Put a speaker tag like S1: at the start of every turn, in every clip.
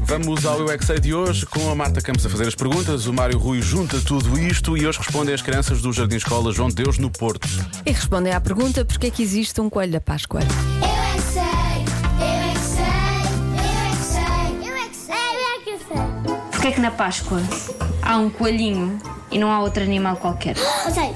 S1: Vamos ao Eu é de hoje com a Marta Campos a fazer as perguntas. O Mário Rui junta tudo isto e hoje respondem as crianças do Jardim Escola João de Deus no Porto.
S2: E respondem à pergunta: porque é que existe um coelho da Páscoa?
S3: Eu é é que sei, eu é que sei, eu é que sei, eu é que sei.
S4: Porquê é que na Páscoa há um coelhinho e não há outro animal qualquer?
S3: Eu sei,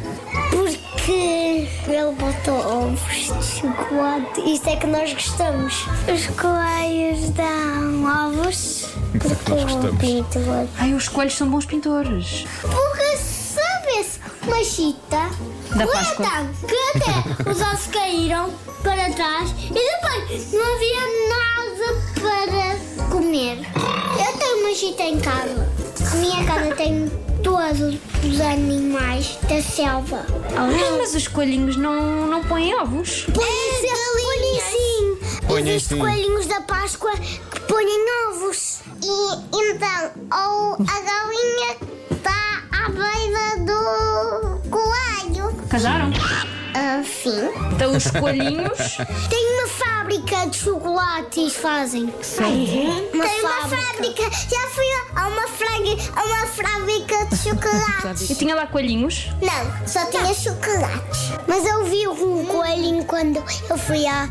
S3: porque ele botou ovos de chocolate. Isto é que nós gostamos. Os coelhos dão ovos. Porque
S1: nós
S3: eu
S1: gostamos.
S4: Ai, os coelhos são bons pintores.
S3: Porque sabe-se uma chita
S4: Da Páscoa.
S3: então que até os ossos caíram para trás e depois não havia nada para comer. Eu tenho uma chita em casa. A minha casa tem todos os animais da selva.
S4: Ai, mas os coelhinhos não, não põem ovos.
S3: Põe galinhas. sim.
S1: Põem
S3: Existem
S1: sim.
S3: coelhinhos da Páscoa que põem ovos. E então, ou a galinha está à beira do coelho.
S4: Casaram?
S3: Enfim.
S4: Então os coelhinhos.
S3: Tem uma fábrica de chocolates, fazem. Uma Tem uma fábrica. Já fui a uma, fábrica, a uma fábrica de chocolates.
S4: Eu tinha lá coelhinhos.
S3: Não, só tinha chocolates. Mas eu vi um coelhinho quando eu fui à.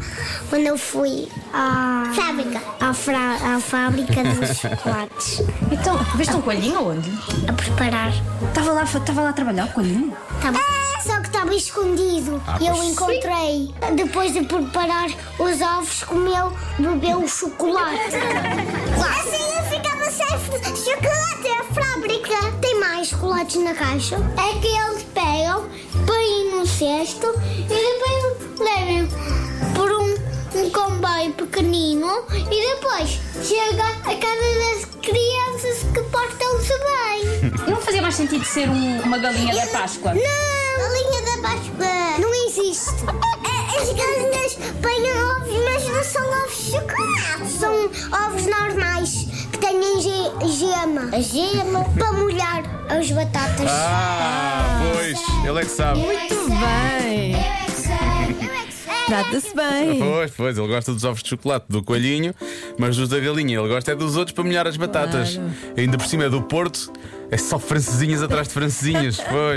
S3: Quando eu fui à. Fábrica. À, fra, à fábrica dos chocolates.
S4: Então, viste um coelhinho aonde?
S3: A preparar.
S4: Estava lá, estava lá a trabalhar o coelhinho?
S3: Tava- Só que estava escondido. e eu encontrei. Depois de preparar os ovos, comeu, bebeu o chocolate. assim eu ficava sem chocolate. A fábrica tem mais chocolates na caixa. É que eles pegam, põem no cesto e depois levam por um, um comboio pequenino e depois chega a casa das crianças que portam-se bem.
S4: Não fazia mais sentido ser um- uma galinha da Páscoa.
S3: Não! Mas não são ovos de chocolate. São ovos normais que têm ge- gema. A gema para molhar as batatas.
S1: Ah, pois, ele é que sabe.
S2: Muito bem!
S3: Eu é que sei, eu é que sei.
S2: Trata-se bem!
S1: Pois, pois, ele gosta dos ovos de chocolate do coelhinho, mas dos da galinha. Ele gosta é dos outros para molhar as batatas.
S2: Claro.
S1: Ainda por cima é do Porto, é só francesinhas atrás de francesinhas. Pois.